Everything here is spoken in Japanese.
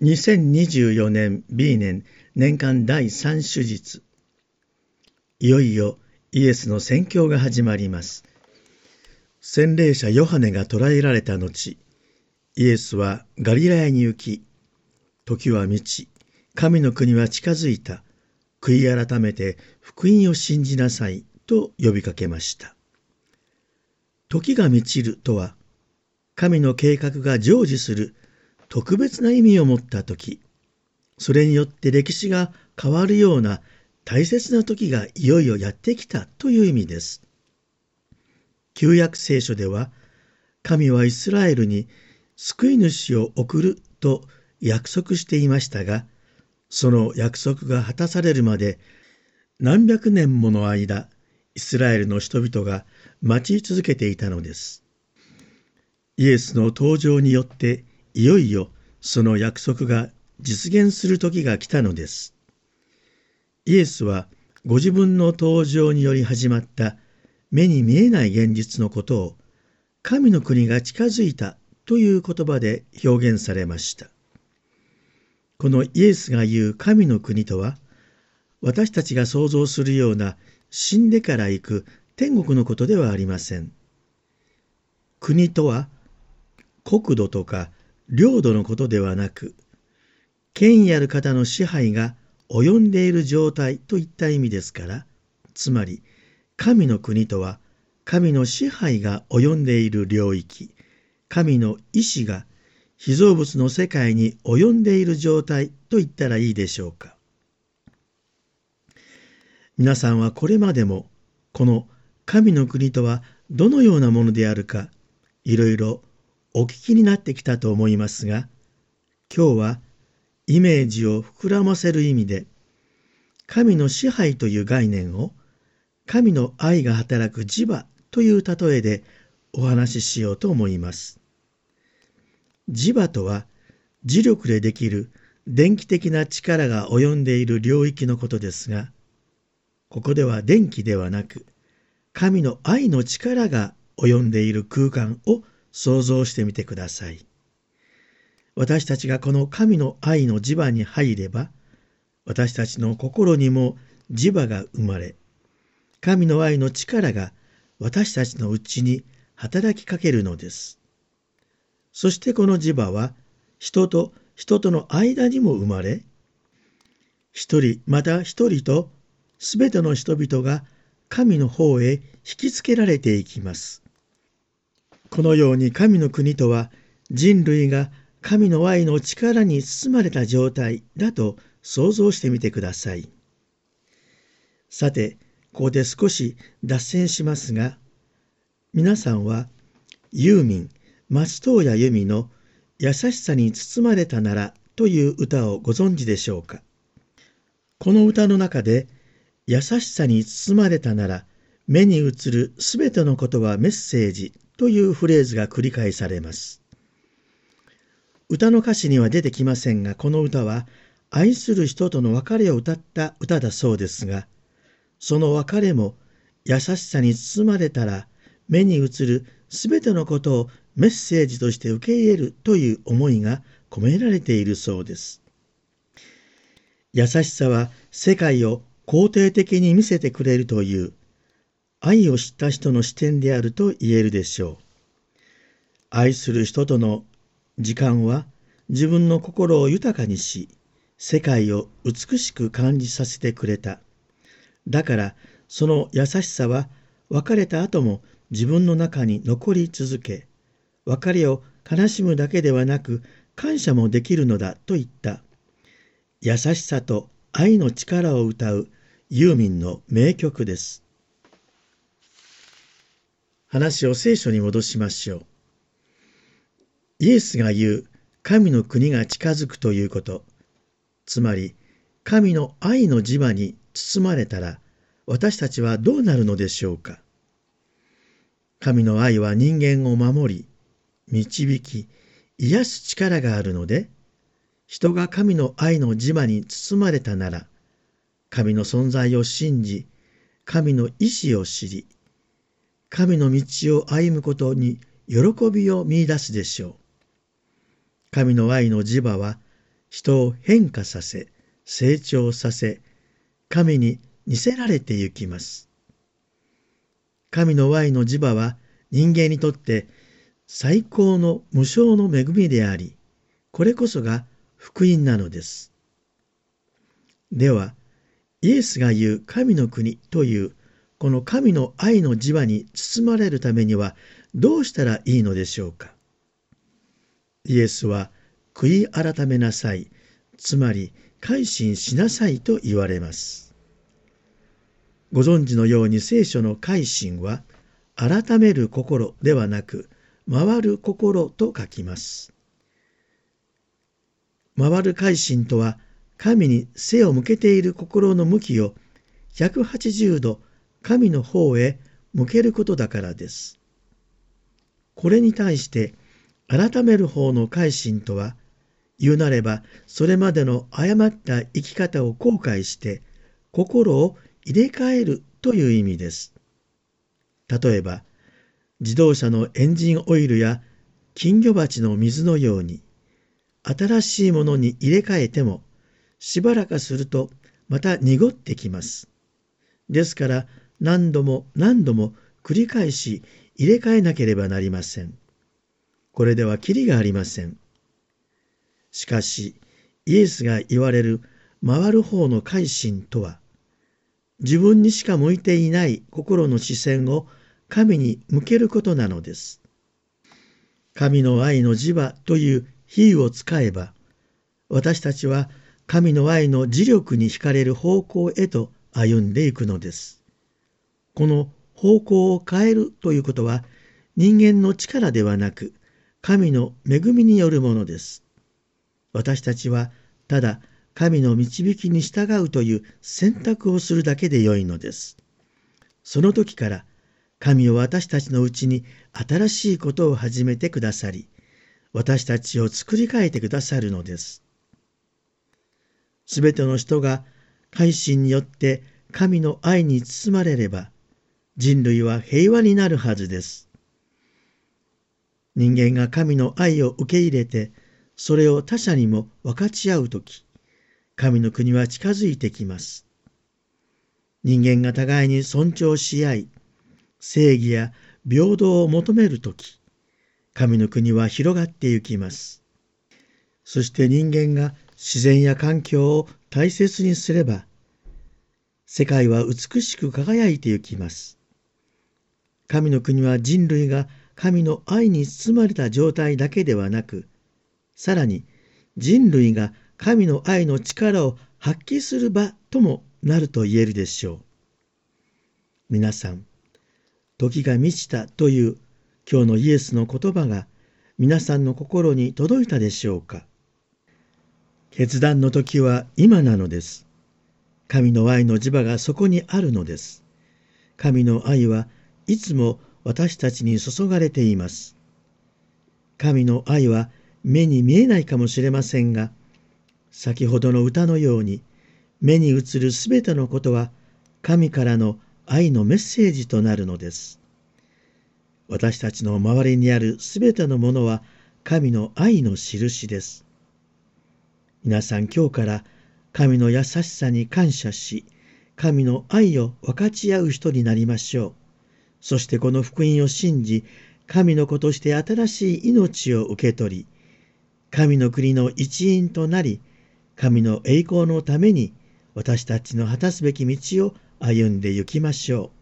2024年 B 年年間第3手術。いよいよイエスの宣教が始まります。洗礼者ヨハネが捕らえられた後イエスはガリラヤに行き時は満ち神の国は近づいた。悔い改めて福音を信じなさいと呼びかけました。時が満ちるとは神の計画が成就する特別な意味を持った時それによって歴史が変わるような大切な時がいよいよやってきたという意味です。旧約聖書では神はイスラエルに救い主を送ると約束していましたがその約束が果たされるまで何百年もの間イスラエルの人々が待ち続けていたのです。イエスの登場によっていよいよその約束が実現する時が来たのです。イエスはご自分の登場により始まった目に見えない現実のことを神の国が近づいたという言葉で表現されました。このイエスが言う神の国とは私たちが想像するような死んでから行く天国のことではありません。国とは国土とか領土のことではなく、権威ある方の支配が及んでいる状態といった意味ですから、つまり神の国とは神の支配が及んでいる領域、神の意志が被造物の世界に及んでいる状態と言ったらいいでしょうか。皆さんはこれまでもこの神の国とはどのようなものであるかいろいろお聞きになってきたと思いますが、今日はイメージを膨らませる意味で、神の支配という概念を神の愛が働く磁場という例えでお話ししようと思います。磁場とは磁力でできる電気的な力が及んでいる領域のことですが、ここでは電気ではなく、神の愛の力が及んでいる空間を想像してみてください。私たちがこの神の愛の磁場に入れば、私たちの心にも磁場が生まれ、神の愛の力が私たちのうちに働きかけるのです。そしてこの磁場は人と人との間にも生まれ、一人また一人とすべての人々が神の方へ引きつけられていきます。このように神の国とは人類が神の愛の力に包まれた状態だと想像してみてください。さて、ここで少し脱線しますが、皆さんはユーミン、松任谷由実の優しさに包まれたならという歌をご存知でしょうか？この歌の中で、優しさに包まれたなら目に映るすべてのことはメッセージというフレーズが繰り返されます。歌の歌詞には出てきませんが、この歌は愛する人との別れを歌った歌だそうですが、その別れも優しさに包まれたら目に映るすべてのことをメッセージとして受け入れるという思いが込められているそうです。優しさは世界を肯定的に見せてくれるという愛を知った人の視点であると言えるでしょう。愛する人との時間は自分の心を豊かにし、世界を美しく感じさせてくれた。だからその優しさは別れた後も自分の中に残り続け、別れを悲しむだけではなく感謝もできるのだと言った。優しさと愛の力を歌うユーミンの名曲です。話を聖書に戻しましょう。イエスが言う神の国が近づくということ、つまり神の愛の磁場に包まれたら私たちはどうなるのでしょうか。神の愛は人間を守り、導き、癒す力があるので、人が神の愛の磁場に包まれたなら、神の存在を信じ、神の意志を知り、神の道を歩むことに喜びを見いだすでしょう。神の愛の磁場は人を変化させ、成長させ、神に似せられてゆきます。神の愛の磁場は人間にとって最高の無償の恵みであり、これこそが福音なのです。では、イエスが言う神の国というこの神の愛の磁場に包まれるためにはどうしたらいいのでしょうか？イエスは悔い改めなさい、つまり改心しなさいと言われます。ご存知のように聖書の改心は改める心ではなく回る心と書きます。回る改心とは神に背を向けている心の向きを180度神の方へ向けることだからです。これに対して改める方の改心とは言うなればそれまでの誤った生き方を後悔して心を入れ替えるという意味です。例えば自動車のエンジンオイルや金魚鉢の水のように、新しいものに入れ替えても、しばらくするとまた濁ってきます。ですから何度も何度も繰り返し入れ替えなければなりません。これではきりがありません。しかし、イエスが言われる回る方の改心とは、自分にしか向いていない心の視線を神に向けることなのです。神の愛の磁場という比喩を使えば、私たちは神の愛の磁力に惹かれる方向へと歩んでいくのです。この方向を変えるということは人間の力ではなく神の恵みによるものです。私たちはただ神の導きに従うという選択をするだけでよいのです。その時から神は私たちのうちに新しいことを始めてくださり、私たちを作り変えてくださるのです。すべての人が改心によって神の愛に包まれれば、人類は平和になるはずです。人間が神の愛を受け入れて、それを他者にも分かち合うとき、神の国は近づいてきます。人間が互いに尊重し合い、正義や平等を求めるとき、神の国は広がってゆきます。そして人間が自然や環境を大切にすれば、世界は美しく輝いてゆきます。神の国は人類が神の愛に包まれた状態だけではなく、さらに人類が神の愛の力を発揮する場ともなると言えるでしょう。皆さん、時が満ちたという今日のイエスの言葉が皆さんの心に届いたでしょうか決断の時は今なのです。神の愛の磁場がそこにあるのです。神の愛はいつも私たちに注がれています。神の愛は目に見えないかもしれませんが、先ほどの歌のように目に映るすべてのことは神からの愛のメッセージとなるのです。私たちの周りにあるすべてのものは神の愛の印です。皆さん今日から神の優しさに感謝し、神の愛を分かち合う人になりましょう。そしてこの福音を信じ、神の子として新しい命を受け取り、神の国の一員となり、神の栄光のために私たちの果たすべき道を歩んで行きましょう。